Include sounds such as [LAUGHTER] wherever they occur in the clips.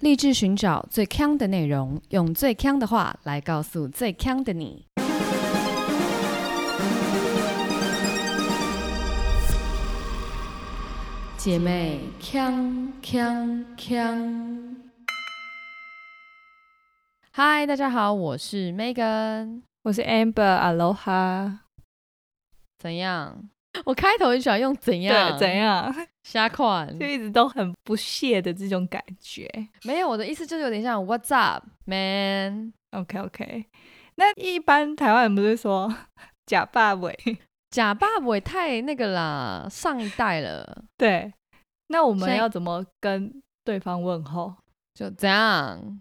立志寻找最强的内容，用最强的话来告诉最强的你。姐妹，强强强！嗨，大家好，我是 Megan，我是 Amber，Aloha。怎样？我开头很喜欢用怎样？怎样？瞎款，就一直都很不屑的这种感觉。没有，我的意思就是有点像 What's up, man? OK OK。那一般台湾人不是说 [LAUGHS] 假爸尾？[LAUGHS] 假爸尾太那个啦，上一代了。[LAUGHS] 对。那我们要怎么跟对方问候？就怎样？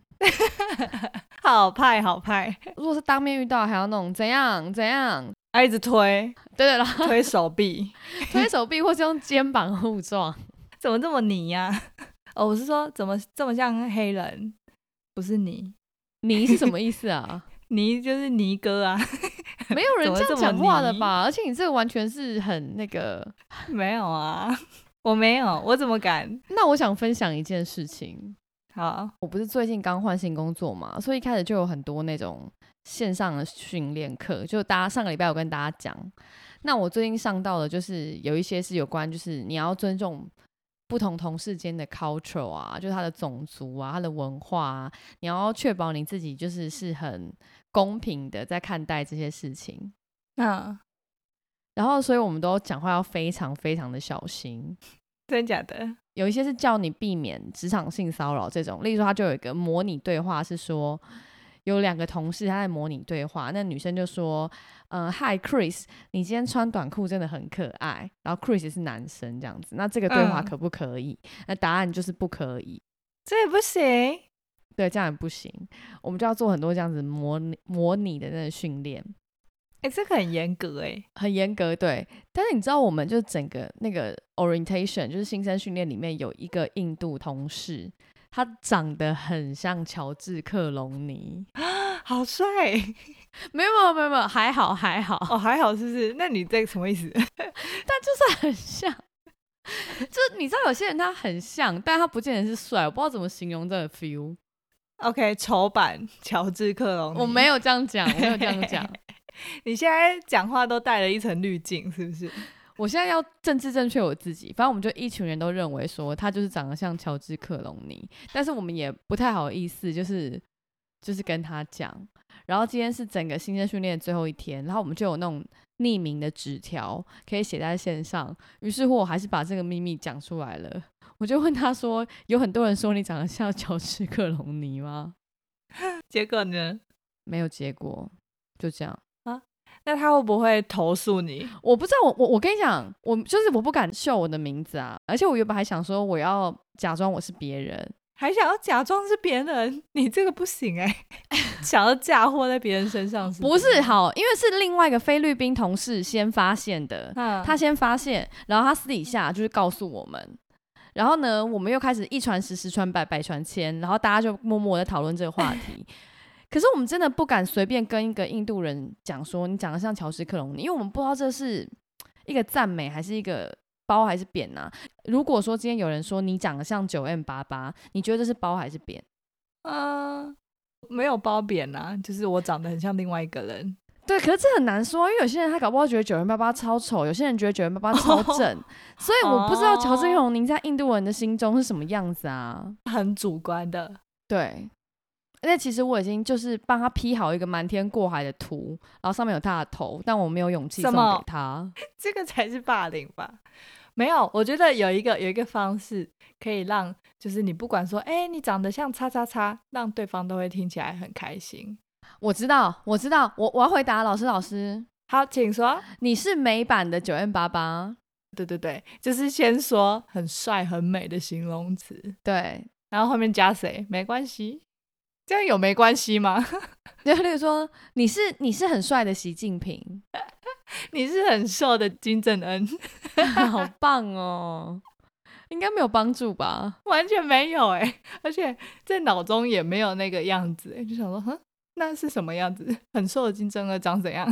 好派好派。如果是当面遇到，还要那种怎样怎样？一直推，对对了，推手臂，[LAUGHS] 推手臂，或是用肩膀互撞，[LAUGHS] 怎么这么泥呀？[LAUGHS] 哦，我是说，怎么这么像黑人？不是泥，泥是什么意思啊？泥就是泥哥啊，没有人这样讲话的吧？而且你这个完全是很那个，没有啊，我没有，我怎么敢？那我想分享一件事情。好，我不是最近刚换新工作嘛，所以一开始就有很多那种。线上的训练课，就大家上个礼拜有跟大家讲，那我最近上到的，就是有一些是有关，就是你要尊重不同同事间的 culture 啊，就是他的种族啊，他的文化啊，你要确保你自己就是是很公平的在看待这些事情。嗯，然后所以我们都讲话要非常非常的小心，[LAUGHS] 真假的？有一些是叫你避免职场性骚扰这种，例如说他就有一个模拟对话是说。有两个同事他在模拟对话，那女生就说：“嗯，Hi Chris，你今天穿短裤真的很可爱。”然后 Chris 是男生这样子，那这个对话可不可以？那答案就是不可以，这也不行。对，这样也不行。我们就要做很多这样子模拟模拟的那个训练。哎，这个很严格哎，很严格。对，但是你知道，我们就整个那个 orientation，就是新生训练里面有一个印度同事。他长得很像乔治克隆尼，[GASPS] 好帅！[LAUGHS] 没有没有没有没有，还好还好哦，还好是不是？那你这个什么意思？[LAUGHS] 但就是很像，就是你知道有些人他很像，但他不见得是帅，我不知道怎么形容这个 feel。OK，丑版乔治克隆尼，我没有这样讲，我没有这样讲。[LAUGHS] 你现在讲话都带了一层滤镜，是不是？我现在要政治正确我自己，反正我们就一群人都认为说他就是长得像乔治克隆尼，但是我们也不太好意思，就是就是跟他讲。然后今天是整个新生训练最后一天，然后我们就有那种匿名的纸条可以写在线上。于是乎，我还是把这个秘密讲出来了。我就问他说：“有很多人说你长得像乔治克隆尼吗？” [LAUGHS] 结果呢？没有结果，就这样。那他会不会投诉你？我不知道，我我我跟你讲，我就是我不敢秀我的名字啊，而且我原本还想说我要假装我是别人，还想要假装是别人，你这个不行哎，[LAUGHS] 想要嫁祸在别人身上是？不是好，因为是另外一个菲律宾同事先发现的，嗯他先发现，然后他私底下就是告诉我们，然后呢，我们又开始一传十，十传百，百传千，然后大家就默默在讨论这个话题。可是我们真的不敢随便跟一个印度人讲说你长得像乔治克隆尼，因为我们不知道这是一个赞美还是一个褒还是贬呐。如果说今天有人说你长得像九 M 八八，你觉得这是褒还是贬？嗯，没有褒贬呐，就是我长得很像另外一个人。对，可是这很难说，因为有些人他搞不好觉得九 M 八八超丑，有些人觉得九 M 八八超正，[LAUGHS] 所以我不知道乔治克隆尼在印度人的心中是什么样子啊，很主观的，对。那其实我已经就是帮他 P 好一个瞒天过海的图，然后上面有他的头，但我没有勇气送给他。[LAUGHS] 这个才是霸凌吧？没有，我觉得有一个有一个方式可以让，就是你不管说，哎，你长得像叉叉叉，让对方都会听起来很开心。我知道，我知道，我我要回答老师，老师好，请说，你是美版的九 N 八八？对对对，就是先说很帅很美的形容词，对，然后后面加谁没关系。这样有没关系吗？[LAUGHS] 就例如说，你是你是很帅的习近平，[LAUGHS] 你是很瘦的金正恩，[LAUGHS] 好棒哦！应该没有帮助吧？完全没有哎，而且在脑中也没有那个样子哎，就想说，哼，那是什么样子？很瘦的金正恩长怎样？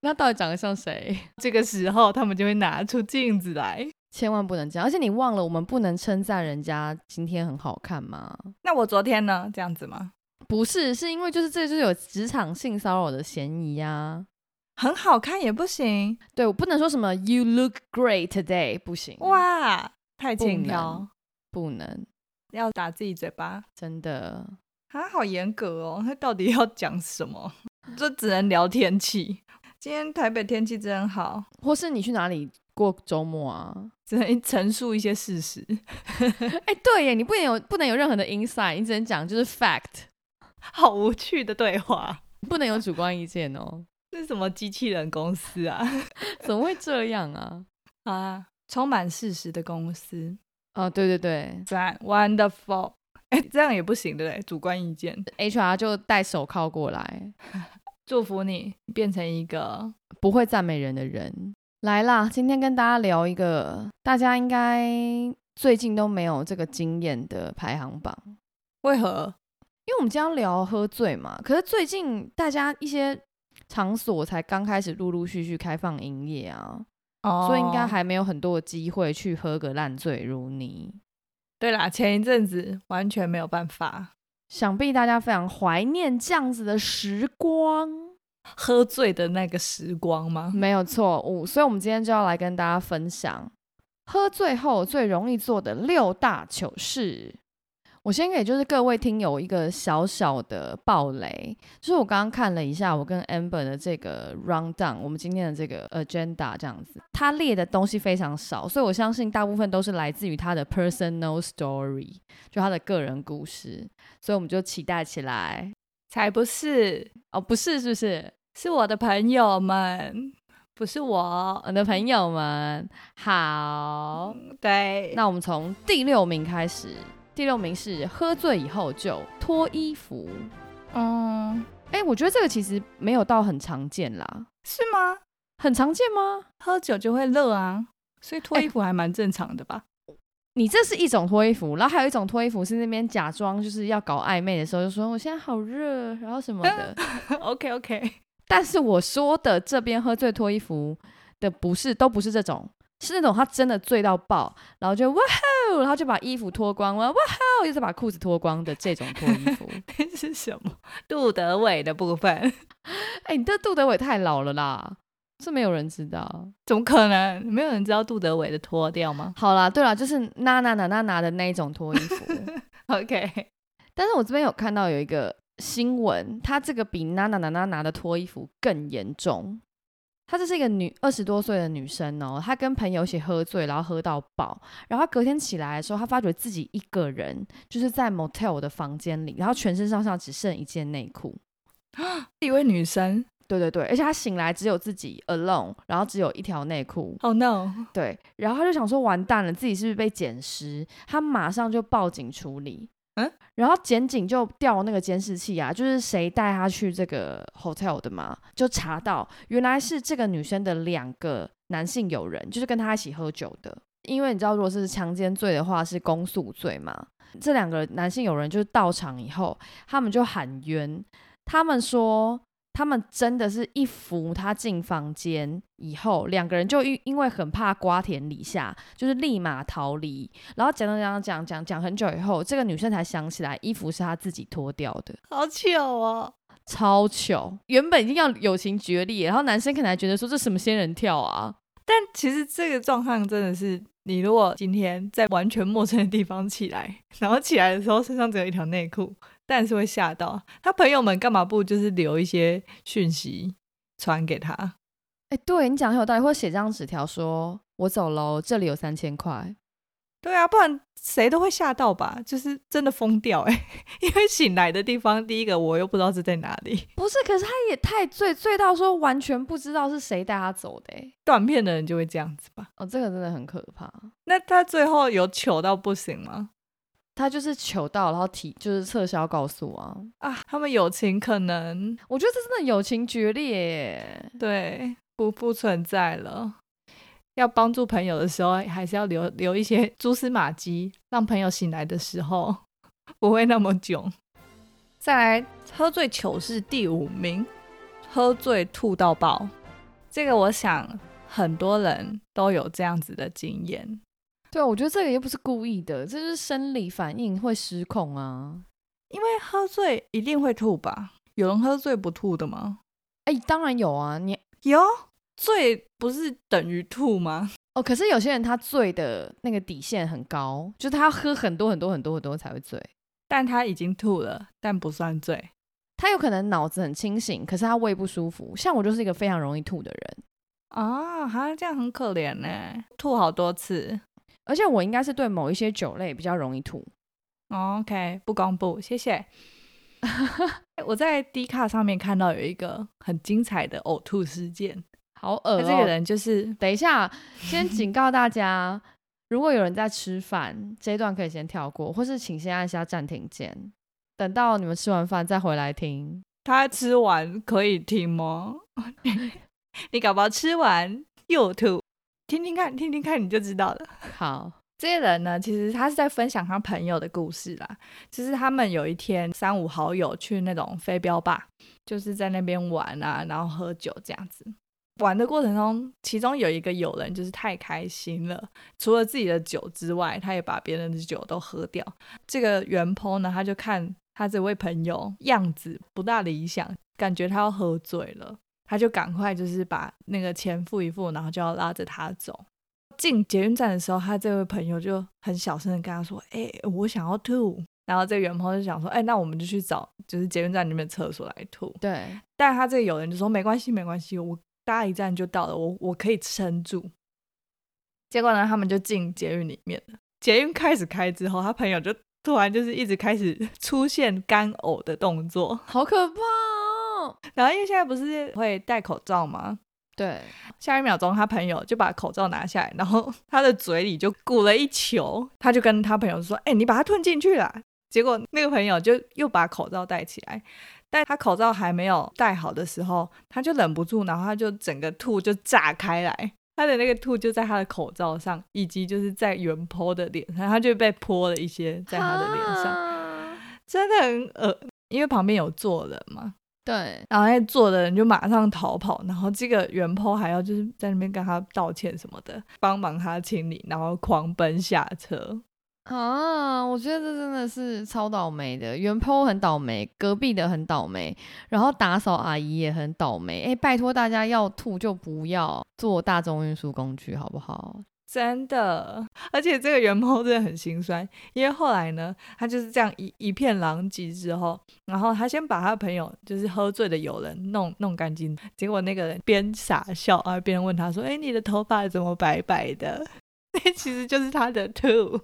那到底长得像谁？这个时候他们就会拿出镜子来，千万不能这样。而且你忘了，我们不能称赞人家今天很好看吗？那我昨天呢？这样子吗？不是，是因为就是这就是有职场性骚扰的嫌疑呀。很好看也不行，对我不能说什么 “You look great today” 不行。哇，太轻佻，不能要打自己嘴巴，真的。他好严格哦，他到底要讲什么？这只能聊天气。今天台北天气真好，或是你去哪里过周末啊？只能陈述一些事实。哎，对耶，你不能有不能有任何的 insight，你只能讲就是 fact。[LAUGHS] 好无趣的对话，不能有主观意见哦。这 [LAUGHS] 是什么机器人公司啊？[LAUGHS] 怎么会这样啊？啊，充满事实的公司。哦，对对对，赞，wonderful。哎，这样也不行，对不对？主观意见，HR 就戴手铐过来，祝福你变成一个不会赞美人的人。来啦，今天跟大家聊一个大家应该最近都没有这个经验的排行榜。为何？因为我们今天聊喝醉嘛，可是最近大家一些。场所才刚开始陆陆续续开放营业啊，所以应该还没有很多的机会去喝个烂醉如泥。对啦，前一阵子完全没有办法，想必大家非常怀念这样子的时光，喝醉的那个时光吗？没有错误，所以我们今天就要来跟大家分享喝醉后最容易做的六大糗事。我先给就是各位听友一个小小的暴雷，就是我刚刚看了一下我跟 Amber 的这个 rundown，我们今天的这个 agenda 这样子，他列的东西非常少，所以我相信大部分都是来自于他的 personal story，就他的个人故事，所以我们就期待起来。才不是哦，不是，是不是？是我的朋友们，不是我，我的朋友们。好，对，那我们从第六名开始。第六名是喝醉以后就脱衣服，嗯，哎，我觉得这个其实没有到很常见啦，是吗？很常见吗？喝酒就会热啊，所以脱衣服还蛮正常的吧？你这是一种脱衣服，然后还有一种脱衣服是那边假装就是要搞暧昧的时候，就说我现在好热，然后什么的。[LAUGHS] OK OK，[LAUGHS] 但是我说的这边喝醉脱衣服的不是，都不是这种。是那种他真的醉到爆，然后就哇吼，然后就把衣服脱光了，哇吼，又是把裤子脱光的这种脱衣服。[LAUGHS] 那是什么？杜德伟的部分？[LAUGHS] 哎，你这杜德伟太老了啦，是没有人知道，怎么可能？没有人知道杜德伟的脱掉吗？好啦，对啦，就是娜娜娜娜娜的那一种脱衣服。[LAUGHS] OK，但是我这边有看到有一个新闻，他这个比娜娜娜娜娜的脱衣服更严重。她这是一个女二十多岁的女生哦，她跟朋友一起喝醉，然后喝到爆，然后隔天起来的时候，她发觉自己一个人就是在 motel 的房间里，然后全身上下只剩一件内裤。[GASPS] 一位女生，对对对，而且她醒来只有自己 alone，然后只有一条内裤。Oh no！对，然后她就想说完蛋了，自己是不是被捡尸？她马上就报警处理。嗯，然后检警就调那个监视器啊，就是谁带他去这个 hotel 的嘛，就查到原来是这个女生的两个男性友人，就是跟他一起喝酒的。因为你知道，如果是强奸罪的话，是公诉罪嘛。这两个男性友人就是到场以后，他们就喊冤，他们说。他们真的是一扶他进房间以后，两个人就因因为很怕瓜田李下，就是立马逃离。然后讲讲讲讲讲讲很久以后，这个女生才想起来衣服是她自己脱掉的，好糗哦，超糗！原本已经要友情决裂，然后男生可能还觉得说这什么仙人跳啊？但其实这个状况真的是，你如果今天在完全陌生的地方起来，然后起来的时候身上只有一条内裤。但是会吓到他朋友们，干嘛不就是留一些讯息传给他？哎，对你讲很有道理，或者写张纸条说：“我走喽，这里有三千块。”对啊，不然谁都会吓到吧？就是真的疯掉哎！[LAUGHS] 因为醒来的地方，第一个我又不知道是在哪里。[LAUGHS] 不是，可是他也太醉，醉到说完全不知道是谁带他走的哎。断片的人就会这样子吧？哦，这个真的很可怕。那他最后有糗到不行吗？他就是求到，然后提就是撤销告诉啊啊！他们友情可能，我觉得这真的友情决裂，对，不不存在了。要帮助朋友的时候，还是要留留一些蛛丝马迹，让朋友醒来的时候 [LAUGHS] 不会那么囧。再来，喝醉糗事第五名，喝醉吐到爆。这个我想很多人都有这样子的经验。对，我觉得这个又不是故意的，这是生理反应会失控啊。因为喝醉一定会吐吧？有人喝醉不吐的吗？哎，当然有啊。你有醉不是等于吐吗？哦，可是有些人他醉的那个底线很高，就是他要喝很多很多很多很多才会醉。但他已经吐了，但不算醉。他有可能脑子很清醒，可是他胃不舒服。像我就是一个非常容易吐的人啊，哈，这样很可怜呢，吐好多次。而且我应该是对某一些酒类比较容易吐。OK，不公布，谢谢。[LAUGHS] 我在 D 卡上面看到有一个很精彩的呕吐事件，好恶。这个人就是，等一下，先警告大家，如果有人在吃饭，这一段可以先跳过，或是请先按下暂停键，等到你们吃完饭再回来听。他吃完可以听吗？[LAUGHS] 你搞不好吃完又吐。听听看，听听看，你就知道了。好，这些人呢，其实他是在分享他朋友的故事啦。就是他们有一天三五好友去那种飞镖吧，就是在那边玩啊，然后喝酒这样子。玩的过程中，其中有一个友人就是太开心了，除了自己的酒之外，他也把别人的酒都喝掉。这个元坡呢，他就看他这位朋友样子不大理想，感觉他要喝醉了。他就赶快就是把那个钱付一付，然后就要拉着他走。进捷运站的时候，他这位朋友就很小声的跟他说：“哎，我想要吐。”然后这个元朋就想说：“哎，那我们就去找就是捷运站里面厕所来吐。”对。但他这个友人就说：“没关系，没关系，我搭一站就到了，我我可以撑住。”结果呢，他们就进捷运里面了。捷运开始开之后，他朋友就突然就是一直开始 [LAUGHS] 出现干呕的动作，好可怕。然后因为现在不是会戴口罩吗？对，下一秒钟他朋友就把口罩拿下来，然后他的嘴里就鼓了一球，他就跟他朋友说：“哎，你把它吞进去了。”结果那个朋友就又把口罩戴起来，但他口罩还没有戴好的时候，他就忍不住，然后他就整个吐就炸开来，他的那个吐就在他的口罩上，以及就是在原坡的脸上，他就被泼了一些在他的脸上，真的很恶，因为旁边有坐人嘛。对，然后那坐的人就马上逃跑，然后这个原坡还要就是在那边跟他道歉什么的，帮忙他清理，然后狂奔下车。啊，我觉得这真的是超倒霉的，原坡很倒霉，隔壁的很倒霉，然后打扫阿姨也很倒霉。哎，拜托大家要吐就不要坐大众运输工具，好不好？真的，而且这个元猫真的很心酸，因为后来呢，他就是这样一一片狼藉之后，然后他先把他朋友就是喝醉的友人弄弄干净，结果那个人边傻笑啊边问他说：“哎，你的头发怎么白白的？”那其实就是他的吐。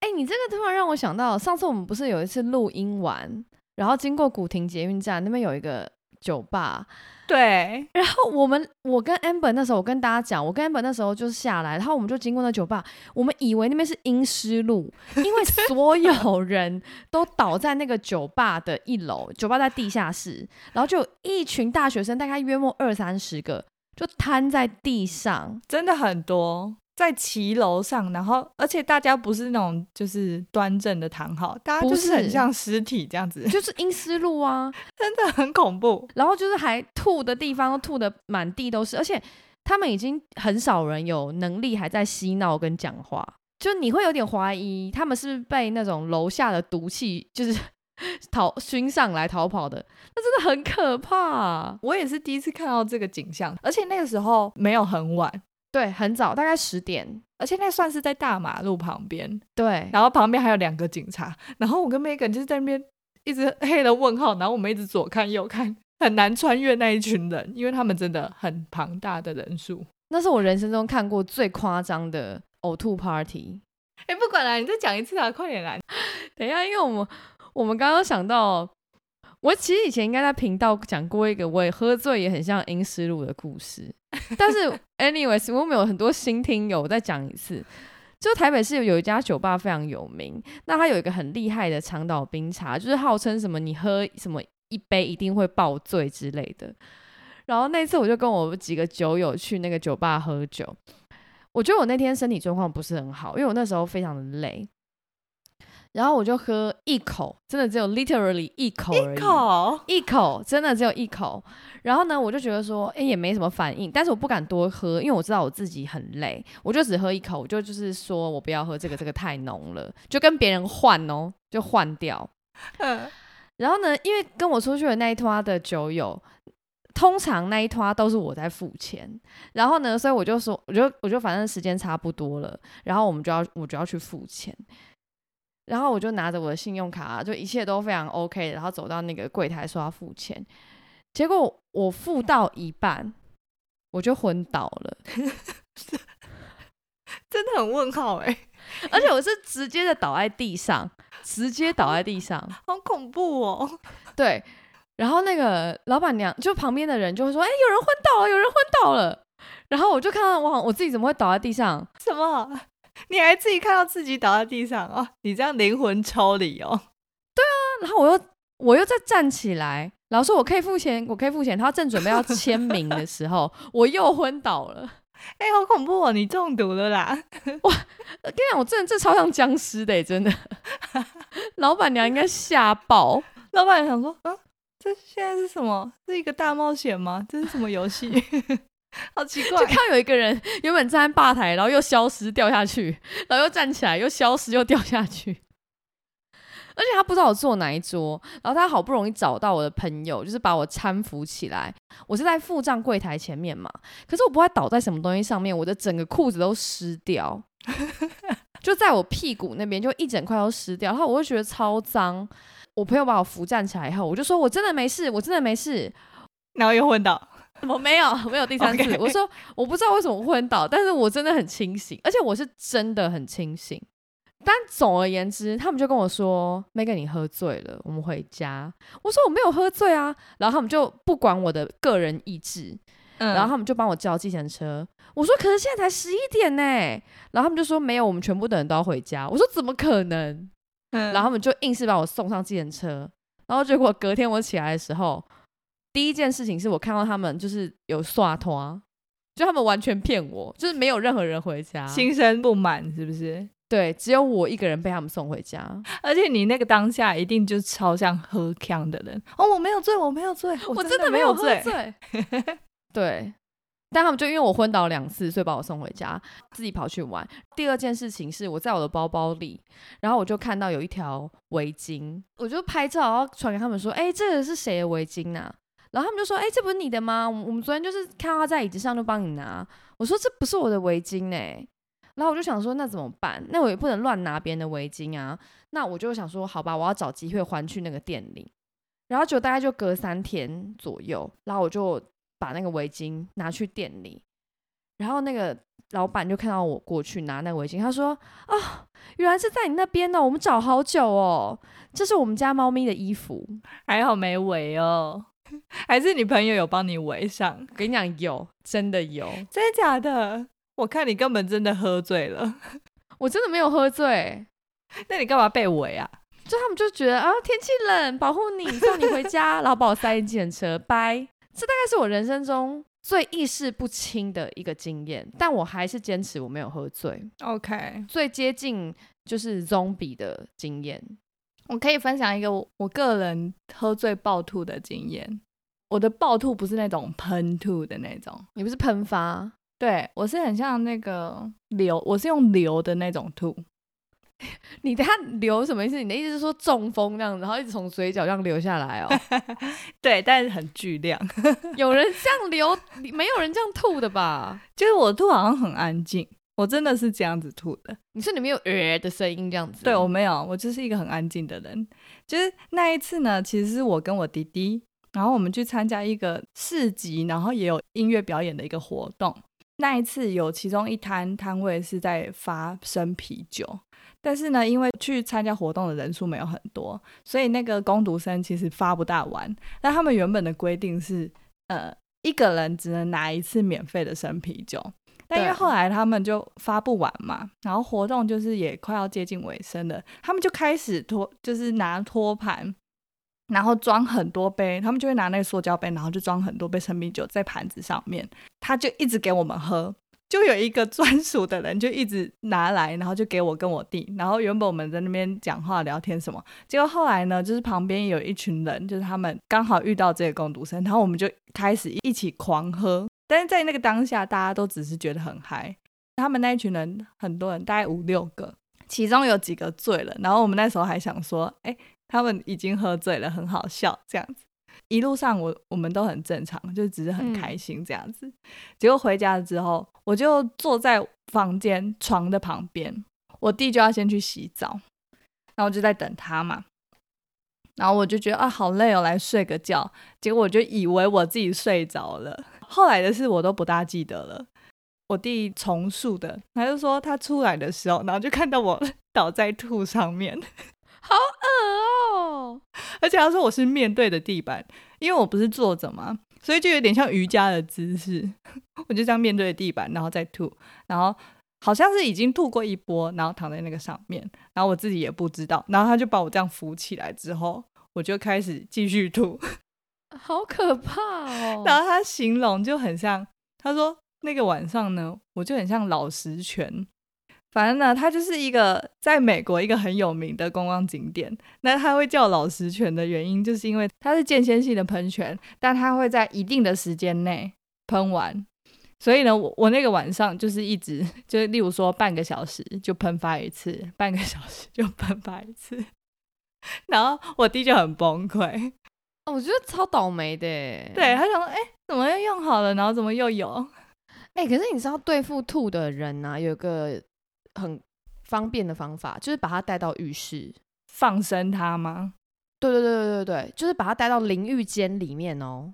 哎，你这个突然让我想到，上次我们不是有一次录音完，然后经过古亭捷运站那边有一个酒吧。对，然后我们，我跟 amber 那时候，我跟大家讲，我跟 amber 那时候就是下来，然后我们就经过那酒吧，我们以为那边是阴湿路，因为 [LAUGHS] 所有。人都倒在那个酒吧的一楼，酒吧在地下室，然后就一群大学生，大概约莫二三十个，就瘫在地上，真的很多。在骑楼上，然后而且大家不是那种就是端正的躺好，大家就是很像尸体这样子，就 [LAUGHS] 是阴湿路啊，真的很恐怖。然后就是还吐的地方吐的满地都是，而且他们已经很少人有能力还在嬉闹跟讲话，就你会有点怀疑他们是被那种楼下的毒气就是 [LAUGHS] 逃熏上来逃跑的，那真的很可怕。我也是第一次看到这个景象，而且那个时候没有很晚。对，很早，大概十点，而且那算是在大马路旁边。对，然后旁边还有两个警察，然后我跟 Megan 就是在那边一直黑了问号，然后我们一直左看右看，很难穿越那一群人，因为他们真的很庞大的人数。那是我人生中看过最夸张的呕吐 party。哎，不管了，你再讲一次啊，快点来。等一下，因为我们我们刚刚想到。我其实以前应该在频道讲过一个我也喝醉也很像阴湿路的故事，但是 [LAUGHS] anyways 我们有很多新听友我再讲一次。就台北市有一家酒吧非常有名，那它有一个很厉害的长岛冰茶，就是号称什么你喝什么一杯一定会爆醉之类的。然后那次我就跟我几个酒友去那个酒吧喝酒，我觉得我那天身体状况不是很好，因为我那时候非常的累。然后我就喝一口，真的只有 literally 一口而已，一口，一口，真的只有一口。然后呢，我就觉得说，哎，也没什么反应，但是我不敢多喝，因为我知道我自己很累，我就只喝一口，我就就是说我不要喝这个，这个太浓了，就跟别人换哦，就换掉。嗯。然后呢，因为跟我出去的那一拖的酒友，通常那一拖都是我在付钱。然后呢，所以我就说，我就我就反正时间差不多了，然后我们就要我就要去付钱。然后我就拿着我的信用卡，就一切都非常 OK，然后走到那个柜台说要付钱。结果我付到一半，我就昏倒了，[LAUGHS] 真的很问号哎！而且我是直接的倒在地上，直接倒在地上，好恐怖哦！[LAUGHS] 对，然后那个老板娘就旁边的人就会说：“哎，有人昏倒了，有人昏倒了。”然后我就看到我我自己怎么会倒在地上？什么？你还自己看到自己倒在地上哦？你这样灵魂抽离哦？对啊，然后我又我又再站起来，然后说我可以付钱，我可以付钱。他正准备要签名的时候，我又昏倒了。哎，好恐怖哦！你中毒了啦！哇，跟你讲，我真的这超像僵尸的，真的。[LAUGHS] 老板娘应该吓爆。老板娘想说，嗯，这现在是什么？是一个大冒险吗？这是什么游戏？好奇怪！就看到有一个人原本站在吧台，然后又消失掉下去，然后又站起来，又消失又掉下去。而且他不知道我坐哪一桌，然后他好不容易找到我的朋友，就是把我搀扶起来。我是在付账柜台前面嘛，可是我不会倒在什么东西上面，我的整个裤子都湿掉，[LAUGHS] 就在我屁股那边，就一整块都湿掉。然后我就觉得超脏。我朋友把我扶站起来以后，我就说我真的没事，我真的没事。然后又昏倒。我 [LAUGHS] 没有，[LAUGHS] 没有第三次。我说我不知道为什么昏倒，但是我真的很清醒，而且我是真的很清醒。但总而言之，他们就跟我说：“Megan，你喝醉了，我们回家。”我说：“我没有喝醉啊。”然后他们就不管我的个人意志，然后他们就帮我叫计程车。我说：“可是现在才十一点呢。”然后他们就说：“没有，我们全部的人都要回家。”我说：“怎么可能？”然后他们就硬是把我送上计程车。然后结果隔天我起来的时候。第一件事情是我看到他们就是有刷拖，就他们完全骗我，就是没有任何人回家，心生不满是不是？对，只有我一个人被他们送回家，而且你那个当下一定就超像喝呛的人哦，我没有醉，我没有醉，我真的没有醉，[LAUGHS] 对，但他们就因为我昏倒两次，所以把我送回家，自己跑去玩。第二件事情是我在我的包包里，然后我就看到有一条围巾，我就拍照，然后传给他们说，哎，这个是谁的围巾啊？然后他们就说：“哎，这不是你的吗？我们昨天就是看到他在椅子上，就帮你拿。”我说：“这不是我的围巾哎。”然后我就想说：“那怎么办？那我也不能乱拿别人的围巾啊。”那我就想说：“好吧，我要找机会还去那个店里。”然后就大概就隔三天左右，然后我就把那个围巾拿去店里，然后那个老板就看到我过去拿那个围巾，他说：“啊，原来是在你那边呢，我们找好久哦。这是我们家猫咪的衣服，还好没围哦。” [LAUGHS] 还是你朋友有帮你围上？跟你讲，有，真的有，真的假的？我看你根本真的喝醉了，[LAUGHS] 我真的没有喝醉，那你干嘛被围啊？就他们就觉得啊，天气冷，保护你，送你回家，[LAUGHS] 然后把我塞进程车，拜。这大概是我人生中最意识不清的一个经验，但我还是坚持我没有喝醉。OK，最接近就是 zombie 的经验。我可以分享一个我我个人喝醉暴吐的经验。我的暴吐不是那种喷吐的那种，你不是喷发，对我是很像那个流，我是用流的那种吐。[LAUGHS] 你等下流什么意思？你的意思是说中风那样，然后一直从嘴角这样流下来哦？[LAUGHS] 对，但是很巨量。有人这样流，[LAUGHS] 没有人这样吐的吧？就是我吐好像很安静。我真的是这样子吐的。你说你没有呃的声音这样子？对我没有，我就是一个很安静的人。就是那一次呢，其实是我跟我弟弟，然后我们去参加一个市集，然后也有音乐表演的一个活动。那一次有其中一摊摊位是在发生啤酒，但是呢，因为去参加活动的人数没有很多，所以那个工读生其实发不大完。那他们原本的规定是，呃，一个人只能拿一次免费的生啤酒。但因为后来他们就发不完嘛，然后活动就是也快要接近尾声了，他们就开始托，就是拿托盘，然后装很多杯，他们就会拿那个塑胶杯，然后就装很多杯生啤酒在盘子上面，他就一直给我们喝，就有一个 [LAUGHS] 专属的人，就一直拿来，然后就给我跟我弟。然后原本我们在那边讲话聊天什么，结果后来呢，就是旁边有一群人，就是他们刚好遇到这个攻读生，然后我们就开始一起狂喝。但是在那个当下，大家都只是觉得很嗨。他们那一群人很多人，大概五六个，其中有几个醉了。然后我们那时候还想说，哎，他们已经喝醉了，很好笑这样子。一路上我我们都很正常，就只是很开心这样子。结果回家了之后，我就坐在房间床的旁边，我弟就要先去洗澡，然后我就在等他嘛。然后我就觉得啊好累哦，来睡个觉。结果我就以为我自己睡着了，后来的事我都不大记得了。我弟重述的，他就说他出来的时候，然后就看到我 [LAUGHS] 倒在吐上面。[LAUGHS] 好恶哦！而且他说我是面对的地板，因为我不是坐着嘛，所以就有点像瑜伽的姿势。[LAUGHS] 我就这样面对地板，然后再吐，然后好像是已经吐过一波，然后躺在那个上面，然后我自己也不知道。然后他就把我这样扶起来之后，我就开始继续吐，好可怕哦！然后他形容就很像，他说那个晚上呢，我就很像老实泉。反正呢，它就是一个在美国一个很有名的观光景点。那它会叫老石泉的原因，就是因为它是间歇性的喷泉，但它会在一定的时间内喷完。所以呢，我我那个晚上就是一直，[LAUGHS] 就例如说半个小时就喷发一次，半个小时就喷发一次。[LAUGHS] 然后我弟就很崩溃，哦，我觉得超倒霉的。对他想说，哎，怎么又用好了，然后怎么又有？[LAUGHS] 哎，可是你知道对付吐的人呢，有个。很方便的方法，就是把他带到浴室放生他吗？对对对对对对，就是把他带到淋浴间里面哦，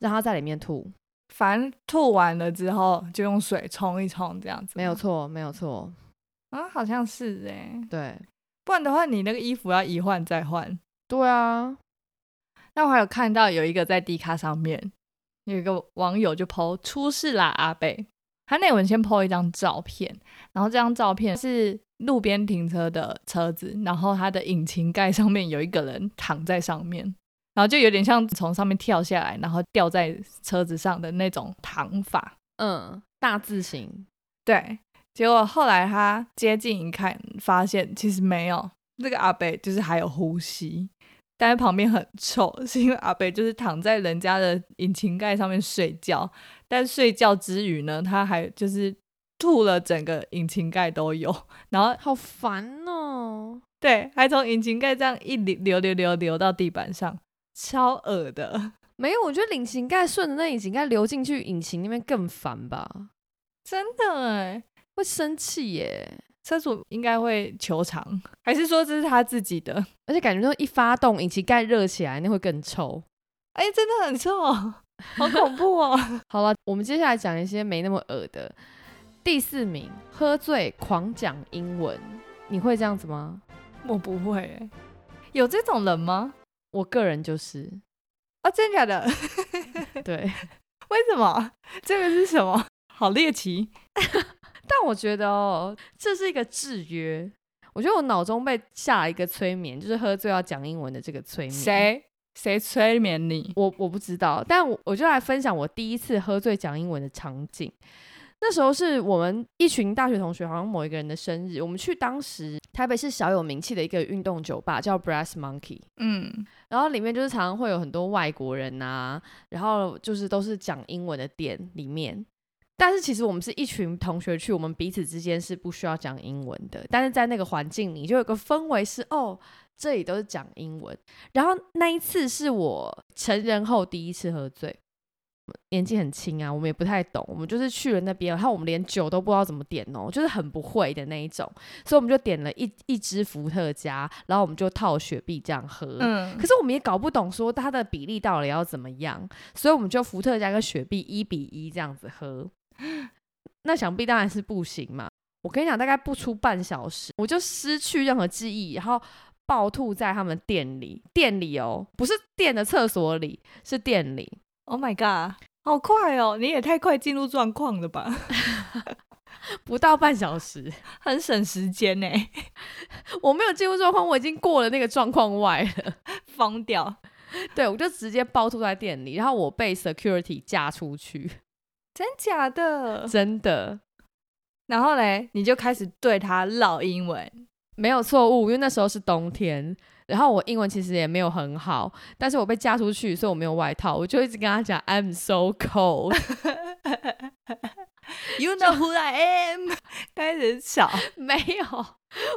让他在里面吐。反正吐完了之后，就用水冲一冲，这样子。没有错，没有错。啊，好像是哎。对，不然的话，你那个衣服要一换再换。对啊。那我还有看到有一个在 D 卡上面，有一个网友就 PO 出事啦，阿贝。他内文先 po 一张照片，然后这张照片是路边停车的车子，然后它的引擎盖上面有一个人躺在上面，然后就有点像从上面跳下来，然后掉在车子上的那种躺法，嗯，大字型。对，结果后来他接近一看，发现其实没有，这个阿北就是还有呼吸。但是旁边很臭，是因为阿北就是躺在人家的引擎盖上面睡觉，但睡觉之余呢，他还就是吐了整个引擎盖都有，然后好烦哦。对，还从引擎盖这样一流流流流流到地板上，超恶的。没有，我觉得引擎盖顺着那引擎盖流进去引擎那边更烦吧？真的哎，会生气耶。车主应该会求偿，[LAUGHS] 还是说这是他自己的？[LAUGHS] 而且感觉说一发动引擎盖热起来，那会更臭。哎，真的很臭，[LAUGHS] 好恐怖哦！好了，我们接下来讲一些没那么恶的。第四名，喝醉狂讲英文，你会这样子吗？我不会，有这种人吗？我个人就是啊，真的假的？对，为什么？这个是什么？好猎奇。但我觉得哦，这是一个制约。我觉得我脑中被下了一个催眠，就是喝醉要讲英文的这个催眠。谁谁催眠你？我我不知道。但我我就来分享我第一次喝醉讲英文的场景。那时候是我们一群大学同学，好像某一个人的生日，我们去当时台北市小有名气的一个运动酒吧，叫 Brass Monkey。嗯，然后里面就是常常会有很多外国人呐，然后就是都是讲英文的店里面。但是其实我们是一群同学去，我们彼此之间是不需要讲英文的。但是在那个环境里，就有个氛围是哦，这里都是讲英文。然后那一次是我成人后第一次喝醉，年纪很轻啊，我们也不太懂，我们就是去了那边，然后我们连酒都不知道怎么点哦，就是很不会的那一种，所以我们就点了一一支伏特加，然后我们就套雪碧这样喝。嗯，可是我们也搞不懂说它的比例到底要怎么样，所以我们就伏特加跟雪碧一比一这样子喝。[LAUGHS] 那想必当然是不行嘛！我跟你讲，大概不出半小时，我就失去任何记忆，然后暴吐在他们店里。店里哦，不是店的厕所里，是店里。Oh my god，好快哦！你也太快进入状况了吧？[LAUGHS] 不到半小时，很省时间呢。[LAUGHS] 我没有进入状况，我已经过了那个状况外了，疯掉。对，我就直接暴吐在店里，然后我被 security 架出去。真假的？真的，然后嘞，你就开始对他唠英文，没有错误，因为那时候是冬天。然后我英文其实也没有很好，但是我被嫁出去，所以我没有外套，我就一直跟他讲 I'm so cold。[LAUGHS] You know who I am？[LAUGHS] 开始吵，没有，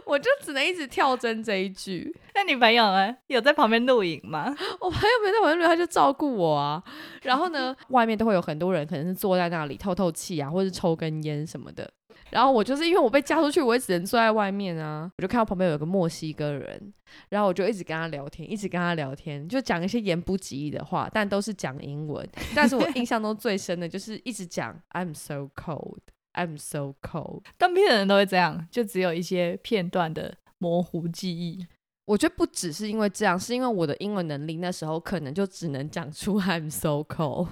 我就只能一直跳针这一句。那你朋友呢？有在旁边录影吗？我朋友没在旁边录，他就照顾我啊。然后呢，外面都会有很多人，可能是坐在那里透透气啊，或者抽根烟什么的。然后我就是因为我被嫁出去，我也只能坐在外面啊。我就看到旁边有个墨西哥人，然后我就一直跟他聊天，一直跟他聊天，就讲一些言不及义的话，但都是讲英文。但是我印象中最深的就是一直讲 I'm so cold, I'm so cold。当兵的人都会这样，就只有一些片段的模糊记忆。我觉得不只是因为这样，是因为我的英文能力那时候可能就只能讲出 I'm so cold。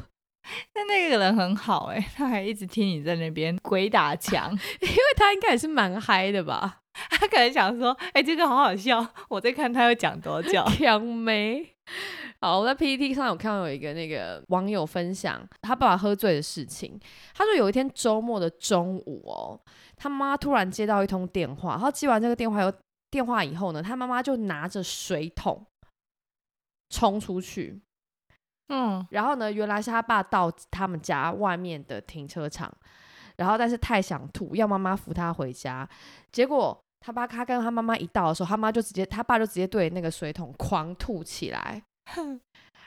但那个人很好哎，他还一直听你在那边鬼打墙，[LAUGHS] 因为他应该也是蛮嗨的吧？[LAUGHS] 他可能想说，哎，这个好好笑，我在看他要讲多久。强没？好，我在 PPT 上有看到有一个那个网友分享他爸爸喝醉的事情。他说有一天周末的中午哦，他妈突然接到一通电话，然后接完这个电话有电话以后呢，他妈妈就拿着水桶冲出去。嗯，然后呢？原来是他爸到他们家外面的停车场，然后但是太想吐，要妈妈扶他回家。结果他爸他跟他妈妈一到的时候，他妈就直接他爸就直接对那个水桶狂吐起来。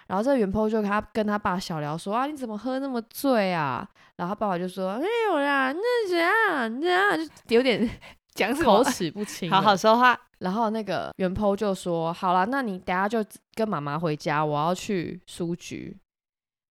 然后这个袁坡就跟他跟他爸小聊说啊，你怎么喝那么醉啊？然后他爸爸就说没有啦，那怎样怎样，就有点讲口齿不清，好好说话。然后那个袁坡就说：“好了，那你等下就跟妈妈回家，我要去书局。”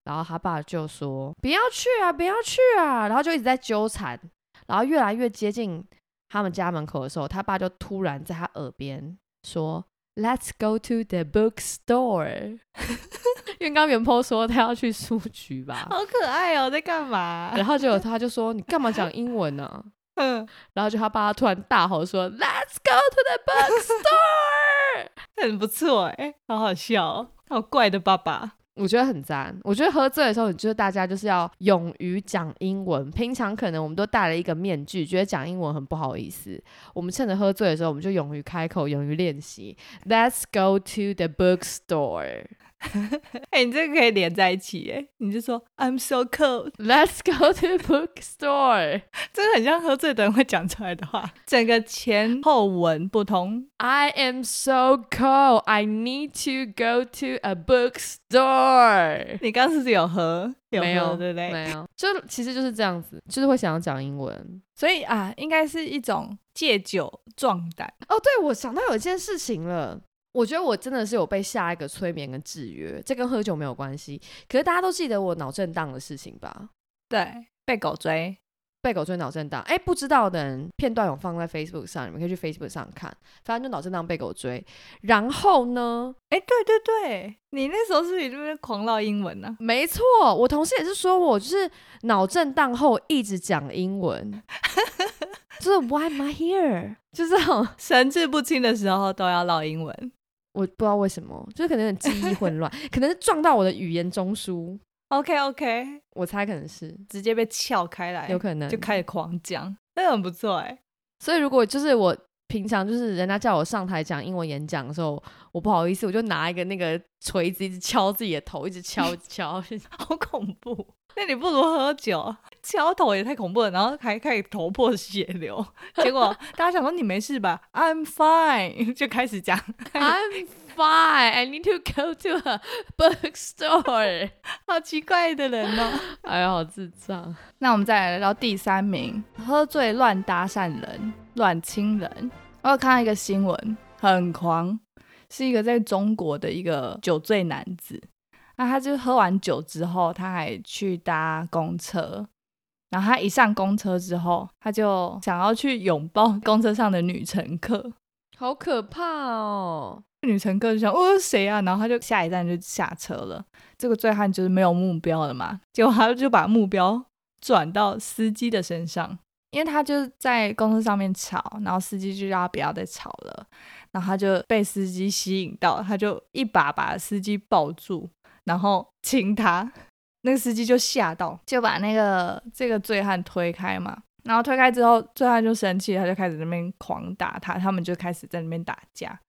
然后他爸就说：“不要去啊，不要去啊！”然后就一直在纠缠。然后越来越接近他们家门口的时候，他爸就突然在他耳边说：“Let's go to the bookstore。[LAUGHS] ”因为刚刚袁坡说他要去书局吧，好可爱哦，在干嘛？然后就他就说：“你干嘛讲英文呢？”嗯，然后就他爸突然大吼说：“Let's go to the bookstore。[LAUGHS] ”很不错哎，好好笑，好怪的爸爸，我觉得很赞。我觉得喝醉的时候，你就是大家就是要勇于讲英文。平常可能我们都戴了一个面具，觉得讲英文很不好意思。我们趁着喝醉的时候，我们就勇于开口，勇于练习。Let's go to the bookstore。[LAUGHS] 哎，你这个可以连在一起哎，你就说 I'm so cold, [LAUGHS] let's go to bookstore，真 [LAUGHS] 的很像喝醉的人会讲出来的话，整个前后文不同。I am so cold, I need to go to a bookstore。你刚是不是有喝？没有，对不对？没有，就其实就是这样子，就是会想要讲英文，所以啊，应该是一种借酒壮胆。哦，对，我想到有一件事情了。我觉得我真的是有被下一个催眠跟制约，这跟喝酒没有关系。可是大家都记得我脑震荡的事情吧？对，被狗追，被狗追脑震荡。哎，不知道的人片段有放在 Facebook 上，你们可以去 Facebook 上看。反正就脑震荡被狗追，然后呢？哎，对对对，你那时候是不是那边狂唠英文呢？没错，我同事也是说我就是脑震荡后一直讲英文，[LAUGHS] 就是 Why am I here？就是这种神志不清的时候都要唠英文。我不知道为什么，就是可能记忆混乱，可能是撞到我的语言中枢。[LAUGHS] OK OK，我猜可能是直接被撬开来，有可能就开始狂讲，那很不错哎。所以如果就是我平常就是人家叫我上台讲英文演讲的时候，我不好意思，我就拿一个那个锤子一直敲自己的头，一直敲敲，[LAUGHS] 好恐怖。那你不如喝酒，敲头也太恐怖了，然后还开始头破血流。[LAUGHS] 结果大家想说你没事吧？I'm fine，[LAUGHS] 就开始讲 I'm fine. I need to go to a bookstore。[LAUGHS] 好奇怪的人哦，哎呀，好智障。那我们再来到第三名，喝醉乱搭讪人、乱亲人。我有看到一个新闻，很狂，是一个在中国的一个酒醉男子。那他就喝完酒之后，他还去搭公车，然后他一上公车之后，他就想要去拥抱公车上的女乘客，好可怕哦！女乘客就想，哦，谁啊？然后他就下一站就下车了。这个醉汉就是没有目标了嘛，结果他就把目标转到司机的身上，因为他就在公车上面吵，然后司机就叫他不要再吵了，然后他就被司机吸引到，他就一把把司机抱住。然后亲他，那个司机就吓到，就把那个这个醉汉推开嘛。然后推开之后，醉汉就生气，他就开始那边狂打他，他们就开始在那边打架。